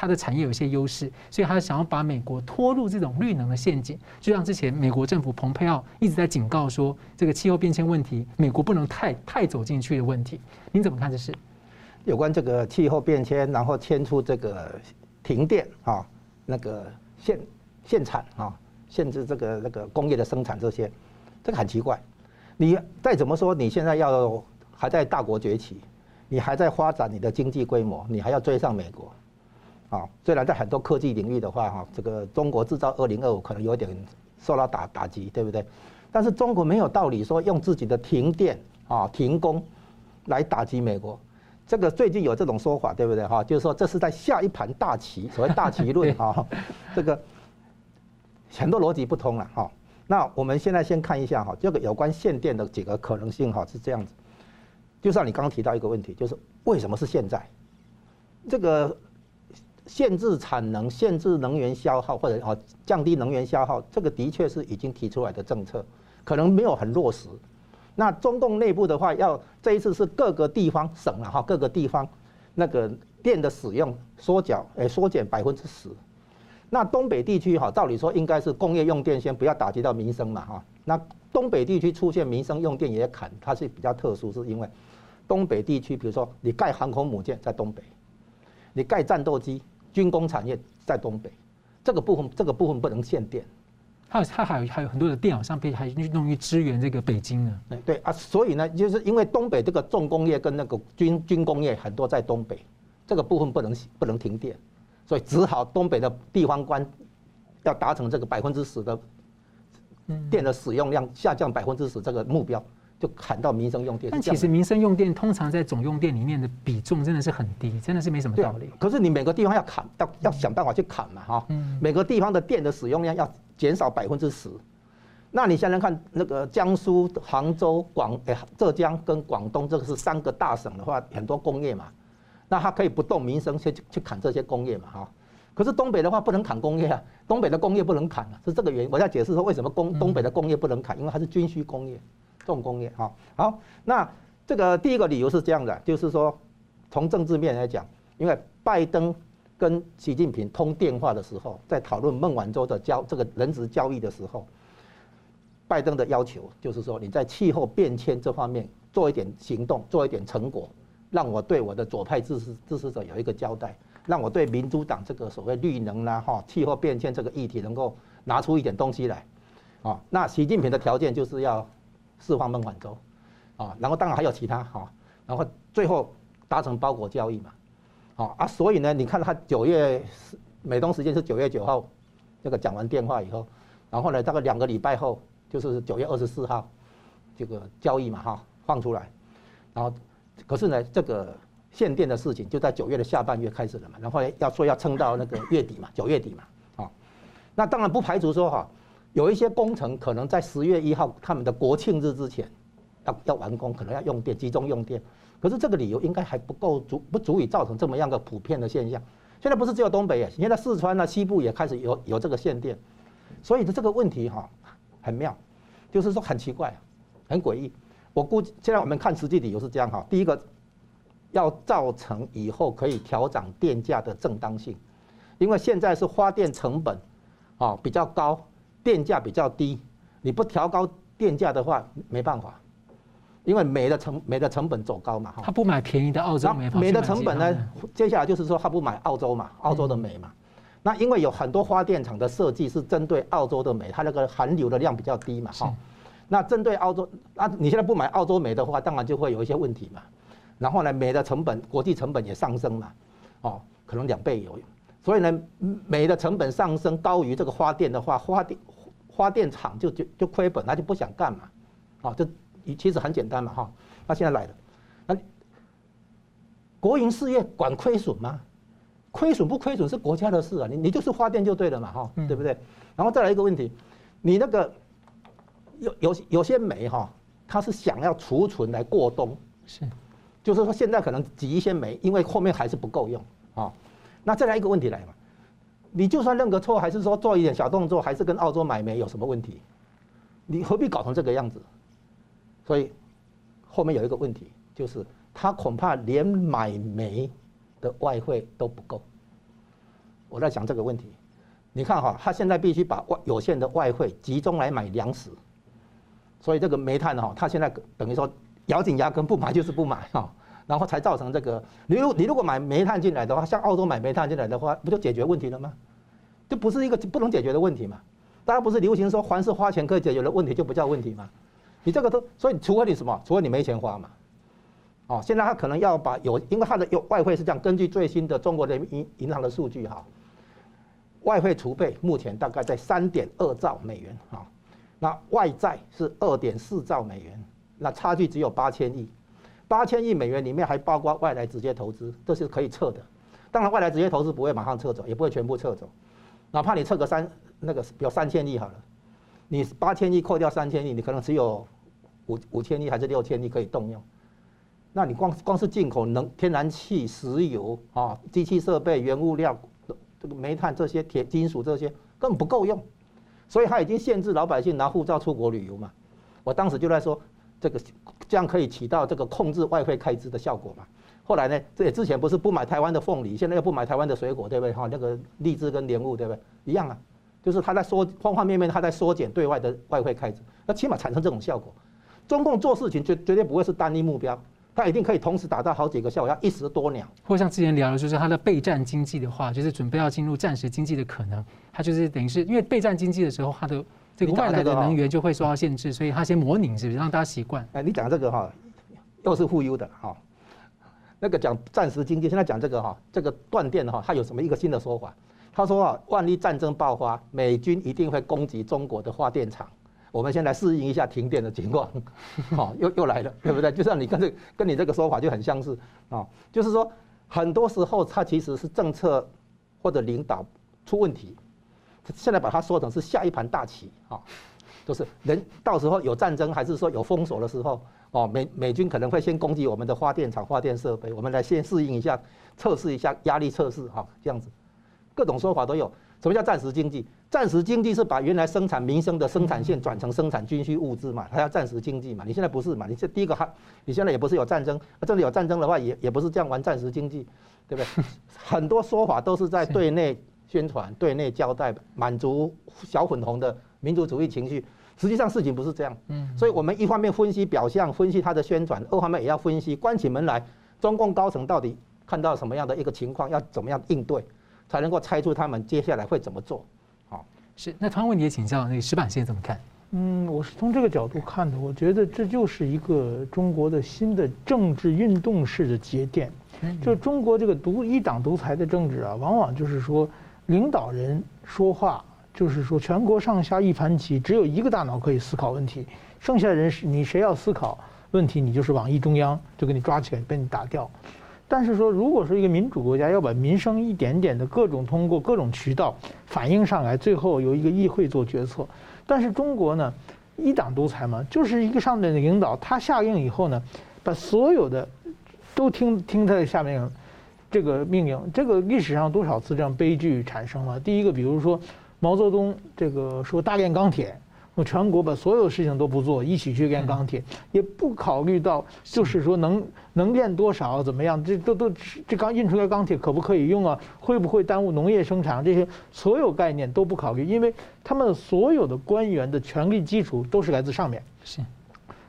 它的产业有一些优势，所以他想要把美国拖入这种绿能的陷阱。就像之前美国政府蓬佩奥一直在警告说，这个气候变迁问题，美国不能太太走进去的问题。您怎么看这事？有关这个气候变迁，然后牵出这个停电啊，那个限限产啊，限制这个那个工业的生产这些，这个很奇怪。你再怎么说，你现在要还在大国崛起，你还在发展你的经济规模，你还要追上美国。啊，虽然在很多科技领域的话，哈，这个中国制造二零二五可能有点受到打打击，对不对？但是中国没有道理说用自己的停电啊、停工来打击美国。这个最近有这种说法，对不对？哈，就是说这是在下一盘大棋，所谓大棋论 哈。这个很多逻辑不通了哈。那我们现在先看一下哈，这个有关限电的几个可能性哈，是这样子。就像你刚刚提到一个问题，就是为什么是现在？这个。限制产能、限制能源消耗或者哦降低能源消耗，这个的确是已经提出来的政策，可能没有很落实。那中共内部的话，要这一次是各个地方省了哈，各个地方那个电的使用缩减，诶缩减百分之十。那东北地区哈，照理说应该是工业用电先不要打击到民生嘛哈。那东北地区出现民生用电也砍，它是比较特殊，是因为东北地区，比如说你盖航空母舰在东北，你盖战斗机。军工产业在东北，这个部分这个部分不能限电，还有它还有还有很多的电脑上被还用于支援这个北京呢。对对啊，所以呢，就是因为东北这个重工业跟那个军军工业很多在东北，这个部分不能不能停电，所以只好东北的地方官要达成这个百分之十的电的使用量下降百分之十这个目标。就砍到民生用电，但其实民生用电通常在总用电里面的比重真的是很低，真的是没什么道理。可是你每个地方要砍，要要想办法去砍嘛，哈。每个地方的电的使用量要减少百分之十。那你想想看，那个江苏、杭州、广诶浙江跟广东，这个是三个大省的话，很多工业嘛，那它可以不动民生去去砍这些工业嘛，哈。可是东北的话不能砍工业啊，东北的工业不能砍啊，是这个原因。我在解释说为什么工东北的工业不能砍，因为它是军需工业、重工业。好，好，那这个第一个理由是这样的，就是说从政治面来讲，因为拜登跟习近平通电话的时候，在讨论孟晚舟的交这个人质交易的时候，拜登的要求就是说你在气候变迁这方面做一点行动，做一点成果。让我对我的左派支持支持者有一个交代，让我对民主党这个所谓绿能啦、哈气候变迁这个议题能够拿出一点东西来，啊，那习近平的条件就是要释放孟晚舟，啊，然后当然还有其他哈，然后最后达成包裹交易嘛，啊啊，所以呢，你看他九月美东时间是九月九号，这个讲完电话以后，然后呢，大概两个礼拜后就是九月二十四号，这个交易嘛哈放出来，然后。可是呢，这个限电的事情就在九月的下半月开始了嘛，然后要说要撑到那个月底嘛，九月底嘛，啊，那当然不排除说哈，有一些工程可能在十月一号他们的国庆日之前要要完工，可能要用电集中用电，可是这个理由应该还不够足，不足以造成这么样的普遍的现象。现在不是只有东北，现在四川啊、西部也开始有有这个限电，所以这个问题哈很妙，就是说很奇怪，很诡异。我估计现在我们看实际理由是这样哈，第一个要造成以后可以调涨电价的正当性，因为现在是发电成本啊比较高，电价比较低，你不调高电价的话没办法，因为煤的成煤的成本走高嘛哈。他不买便宜的澳洲煤，煤的成本呢，接下来就是说他不买澳洲嘛，澳洲的煤嘛，那因为有很多发电厂的设计是针对澳洲的煤，它那个含硫的量比较低嘛哈。那针对澳洲，那你现在不买澳洲煤的话，当然就会有一些问题嘛。然后呢，煤的成本，国际成本也上升嘛，哦，可能两倍有。所以呢，煤的成本上升高于这个发电的话，发电发电厂就就就亏本，他就不想干嘛，啊，这其实很简单嘛哈。那现在来了，那国营事业管亏损吗？亏损不亏损是国家的事啊，你你就是发电就对了嘛哈，对不对？然后再来一个问题，你那个。有有有些煤哈，它是想要储存来过冬，是，就是说现在可能挤一些煤，因为后面还是不够用啊。那再来一个问题来嘛，你就算认个错，还是说做一点小动作，还是跟澳洲买煤有什么问题？你何必搞成这个样子？所以后面有一个问题，就是他恐怕连买煤的外汇都不够。我在想这个问题，你看哈，他现在必须把外有限的外汇集中来买粮食。所以这个煤炭哈，他现在等于说咬紧牙根不买就是不买哈，然后才造成这个。你如你如果买煤炭进来的话，像澳洲买煤炭进来的话，不就解决问题了吗？这不是一个不能解决的问题嘛？大家不是流行说凡是花钱可以解决的问题就不叫问题吗？你这个都，所以除非你什么，除非你没钱花嘛。哦，现在他可能要把有，因为他的有外汇是这样，根据最新的中国人民银银行的数据哈，外汇储备目前大概在三点二兆美元哈。那外债是二点四兆美元，那差距只有八千亿，八千亿美元里面还包括外来直接投资，这是可以撤的。当然，外来直接投资不会马上撤走，也不会全部撤走，哪怕你撤个三那个有三千亿好了，你八千亿扣掉三千亿，你可能只有五五千亿还是六千亿可以动用。那你光光是进口能天然气、石油啊、机器设备、原物料、这个煤炭这些铁金属这些根本不够用。所以他已经限制老百姓拿护照出国旅游嘛，我当时就在说，这个这样可以起到这个控制外汇开支的效果嘛。后来呢，这也之前不是不买台湾的凤梨，现在又不买台湾的水果，对不对？哈，那个荔枝跟莲雾，对不对？一样啊，就是他在缩方方面面，他在缩减对外的外汇开支，那起码产生这种效果。中共做事情绝绝对不会是单一目标。它一定可以同时达到好几个效果，要一石多鸟。或像之前聊的，就是它的备战经济的话，就是准备要进入战时经济的可能。它就是等于是因为备战经济的时候，它的这个外来的能源就会受到限制，所以他先模拟，是不是让大家习惯？哎，你讲这个哈，又是忽悠的哈。那个讲暂时经济，现在讲这个哈，这个断电哈，它有什么一个新的说法？他说啊，万一战争爆发，美军一定会攻击中国的发电厂。我们先来适应一下停电的情况，好，又又来了，对不对？就像你跟这跟你这个说法就很相似啊，就是说很多时候它其实是政策或者领导出问题，现在把它说成是下一盘大棋啊，就是人到时候有战争还是说有封锁的时候，哦，美美军可能会先攻击我们的发电厂、发电设备，我们来先适应一下，测试一下压力测试哈，这样子。各种说法都有。什么叫暂时经济？暂时经济是把原来生产民生的生产线转成生产军需物资嘛，它叫暂时经济嘛。你现在不是嘛？你这第一个还，你现在也不是有战争，真的有战争的话，也也不是这样玩暂时经济，对不对？很多说法都是在对内宣传、对内交代，满足小粉红的民族主义情绪。实际上事情不是这样。嗯。所以我们一方面分析表象，分析它的宣传；二方面也要分析关起门来，中共高层到底看到什么样的一个情况，要怎么样应对。才能够猜出他们接下来会怎么做，好，是。那同样问题也请教那个石板先生怎么看？嗯，我是从这个角度看的，我觉得这就是一个中国的新的政治运动式的节点。就中国这个独一党独裁的政治啊，往往就是说领导人说话，就是说全国上下一盘棋，只有一个大脑可以思考问题，剩下的人是你谁要思考问题，你就是网易中央就给你抓起来被你打掉。但是说，如果说一个民主国家要把民生一点点的各种通过各种渠道反映上来，最后由一个议会做决策。但是中国呢，一党独裁嘛，就是一个上面的领导，他下令以后呢，把所有的都听听他的下面这个命令。这个历史上多少次这样悲剧产生了？第一个，比如说毛泽东这个说大炼钢铁。我全国把所有事情都不做，一起去炼钢铁，也不考虑到，就是说能能炼多少怎么样？这都都这刚印出来钢铁可不可以用啊？会不会耽误农业生产？这些所有概念都不考虑，因为他们所有的官员的权力基础都是来自上面，是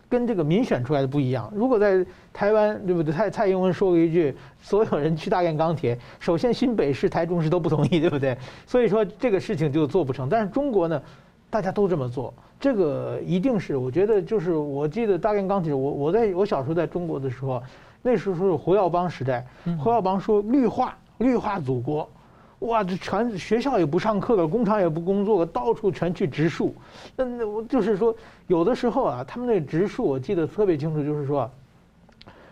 跟这个民选出来的不一样。如果在台湾，对不对？蔡蔡英文说过一句，所有人去大炼钢铁，首先新北市、台中市都不同意，对不对？所以说这个事情就做不成。但是中国呢？大家都这么做，这个一定是我觉得就是我记得大炼钢铁，我我在我小时候在中国的时候，那时候是胡耀邦时代，胡耀邦说绿化绿化祖国，哇，这全学校也不上课了，工厂也不工作了，到处全去植树。那那我就是说，有的时候啊，他们那植树我记得特别清楚，就是说，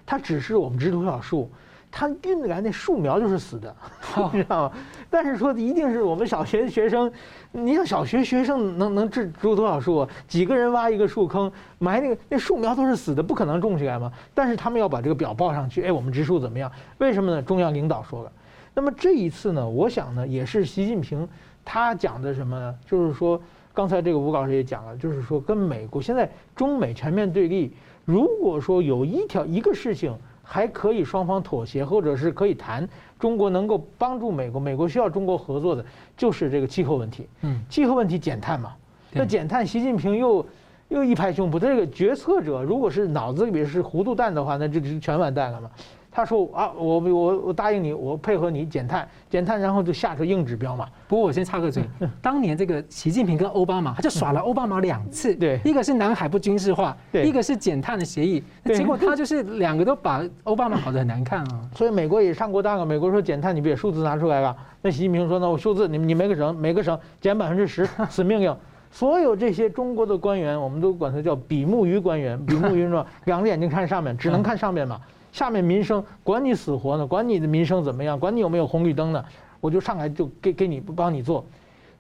他只是我们植多少树。他运来那树苗就是死的，你知道吗？但是说一定是我们小学学生，你想小学学生能能植植多少树？几个人挖一个树坑，埋那个那树苗都是死的，不可能种起来嘛。但是他们要把这个表报上去，哎，我们植树怎么样？为什么呢？中央领导说了。那么这一次呢，我想呢，也是习近平他讲的什么呢？就是说，刚才这个吴老师也讲了，就是说跟美国现在中美全面对立，如果说有一条一个事情。还可以双方妥协，或者是可以谈，中国能够帮助美国，美国需要中国合作的，就是这个气候问题。嗯，气候问题减碳嘛，那减碳，习近平又又一拍胸脯，这个决策者如果是脑子里面是糊涂蛋的话，那就全完蛋了嘛。他说啊，我我我答应你，我配合你减碳，减碳，然后就下个硬指标嘛。不过我先插个嘴，当年这个习近平跟奥巴马，他就耍了奥巴马两次。对，一个是南海不军事化，对，一个是减碳的协议。结果他就是两个都把奥巴马搞得很难看啊。所以美国也上过当啊。美国说减碳，你不也数字拿出来了。那习近平说，那我数字，你你每个省每个省减百分之十，死命令。所有这些中国的官员，我们都管他叫比目鱼官员，比目鱼说，两个眼睛看上面，只能看上面嘛。下面民生管你死活呢？管你的民生怎么样？管你有没有红绿灯呢？我就上来就给给你帮你做，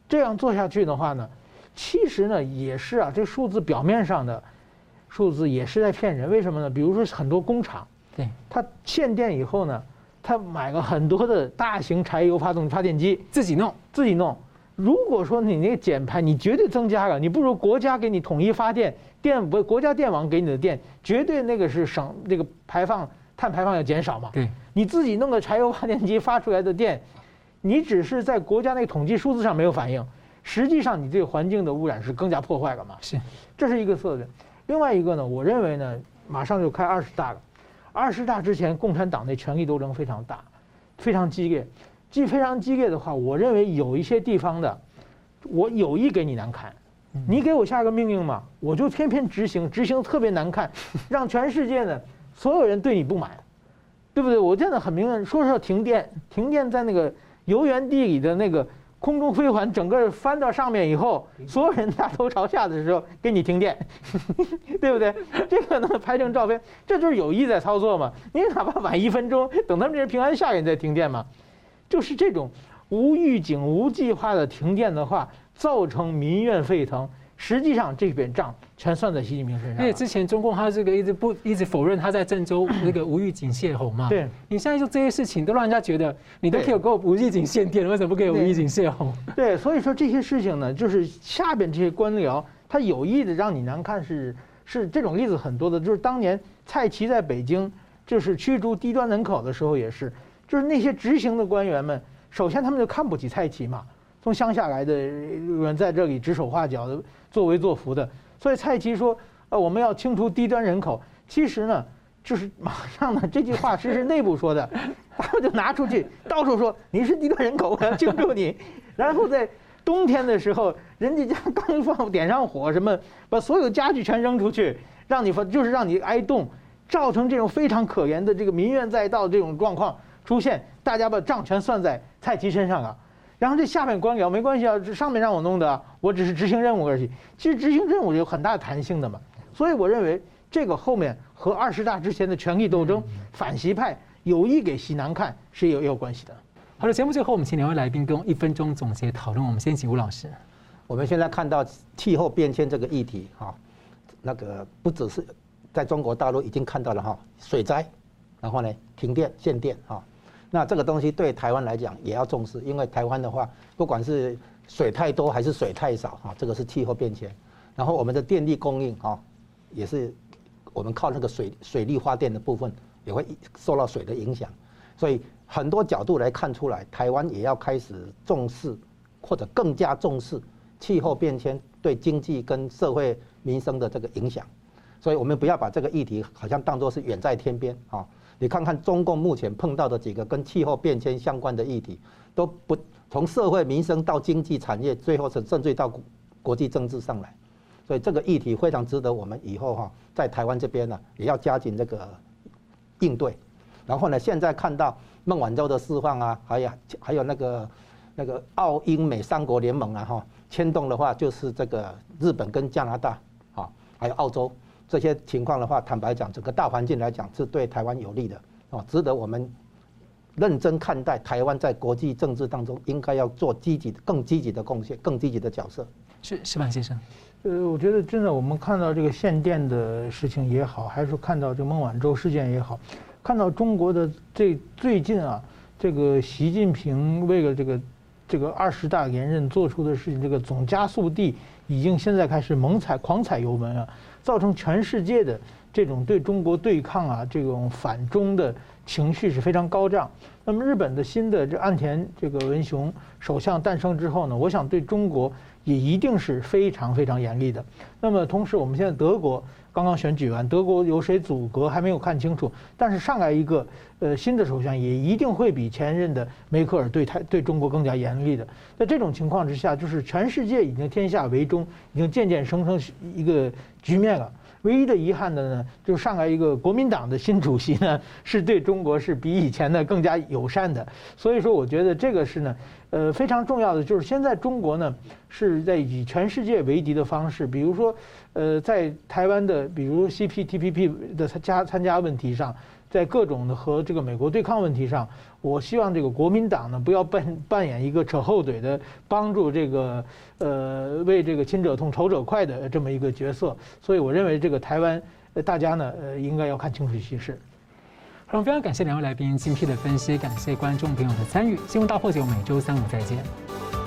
这样做下去的话呢，其实呢也是啊，这数字表面上的数字也是在骗人。为什么呢？比如说很多工厂，对，它限电以后呢，他买了很多的大型柴油发动发电机，自己弄自己弄。如果说你那个减排，你绝对增加了，你不如国家给你统一发电，电不国家电网给你的电，绝对那个是省这个排放。碳排放要减少嘛？对，你自己弄个柴油发电机发出来的电，你只是在国家那个统计数字上没有反应，实际上你对环境的污染是更加破坏了嘛？是，这是一个策略。另外一个呢，我认为呢，马上就开二十大了，二十大之前，共产党内权力斗争非常大，非常激烈。既非常激烈的话，我认为有一些地方的，我有意给你难堪，你给我下个命令嘛，我就偏偏执行，执行特别难看，让全世界呢。所有人对你不满，对不对？我现在很明白，说是要停电，停电在那个游园地里的那个空中飞环，整个翻到上面以后，所有人大头朝下的时候给你停电，对不对？这个呢，拍成照片，这就是有意在操作嘛。你哪怕晚一分钟，等他们这人平安下来你再停电嘛，就是这种无预警、无计划的停电的话，造成民怨沸腾，实际上这笔账全算在习近平身上。因为之前中共他这个一直不一直否认他在郑州那个无预警泄洪嘛。对。你现在就这些事情都让人家觉得你都可以给我无预警限电，为什么不给我无预警泄洪？对，所以说这些事情呢，就是下边这些官僚他有意的让你难看是，是是这种例子很多的，就是当年蔡奇在北京就是驱逐低端人口的时候也是，就是那些执行的官员们，首先他们就看不起蔡奇嘛。从乡下来的人在这里指手画脚的作威作福的，所以蔡奇说：“呃，我们要清除低端人口。”其实呢，就是 马上呢，这句话其实是内部说的，他们就拿出去到处说：“你是低端人口，我要清除你。”然后在冬天的时候，人家家刚放点上火，什么把所有家具全扔出去，让你就是让你挨冻，造成这种非常可怜的这个民怨载道这种状况出现，大家把账全算在蔡奇身上啊。然后这下面官僚没关系啊，这上面让我弄的，我只是执行任务而已。其实执行任务有很大的弹性的嘛，所以我认为这个后面和二十大之前的权力斗争，反习派有意给习南看是有有关系的。好的，节目最后我们请两位来宾跟我一分钟总结讨论。我们先请吴老师。我们现在看到气候变迁这个议题哈，那个不只是在中国大陆已经看到了哈水灾，然后呢停电限电哈。那这个东西对台湾来讲也要重视，因为台湾的话，不管是水太多还是水太少，哈，这个是气候变迁。然后我们的电力供应，哈，也是我们靠那个水水力发电的部分，也会受到水的影响。所以很多角度来看出来，台湾也要开始重视，或者更加重视气候变迁对经济跟社会民生的这个影响。所以我们不要把这个议题好像当作是远在天边，啊。你看看中共目前碰到的几个跟气候变迁相关的议题，都不从社会民生到经济产业，最后是甚至到国际政治上来，所以这个议题非常值得我们以后哈在台湾这边呢也要加紧这个应对。然后呢，现在看到孟晚舟的释放啊，还有还有那个那个澳英美三国联盟啊哈，牵动的话就是这个日本跟加拿大啊，还有澳洲。这些情况的话，坦白讲，整个大环境来讲是对台湾有利的，哦，值得我们认真看待。台湾在国际政治当中应该要做积极、更积极的贡献、更积极的角色。是石板先生，呃，我觉得真的，我们看到这个限电的事情也好，还是看到这孟晚舟事件也好，看到中国的这最近啊，这个习近平为了这个这个二十大连任做出的事情，这个总加速地已经现在开始猛踩、狂踩油门啊。造成全世界的这种对中国对抗啊，这种反中的情绪是非常高涨。那么日本的新的这岸田这个文雄首相诞生之后呢，我想对中国也一定是非常非常严厉的。那么同时，我们现在德国刚刚选举完，德国有谁组阁还没有看清楚，但是上来一个呃新的首相也一定会比前任的梅克尔对台对中国更加严厉的。在这种情况之下，就是全世界已经天下为中，已经渐渐生成一个。局面了，唯一的遗憾的呢，就是上来一个国民党的新主席呢，是对中国是比以前呢更加友善的。所以说，我觉得这个是呢，呃，非常重要的，就是现在中国呢是在以全世界为敌的方式，比如说，呃，在台湾的比如 CPTPP 的参加参加问题上。在各种的和这个美国对抗问题上，我希望这个国民党呢不要扮扮演一个扯后腿的帮助这个呃为这个亲者痛仇者快的这么一个角色。所以我认为这个台湾大家呢呃应该要看清楚形势。好，非常感谢两位来宾精辟的分析，感谢观众朋友的参与。新闻大破解，我每周三五再见。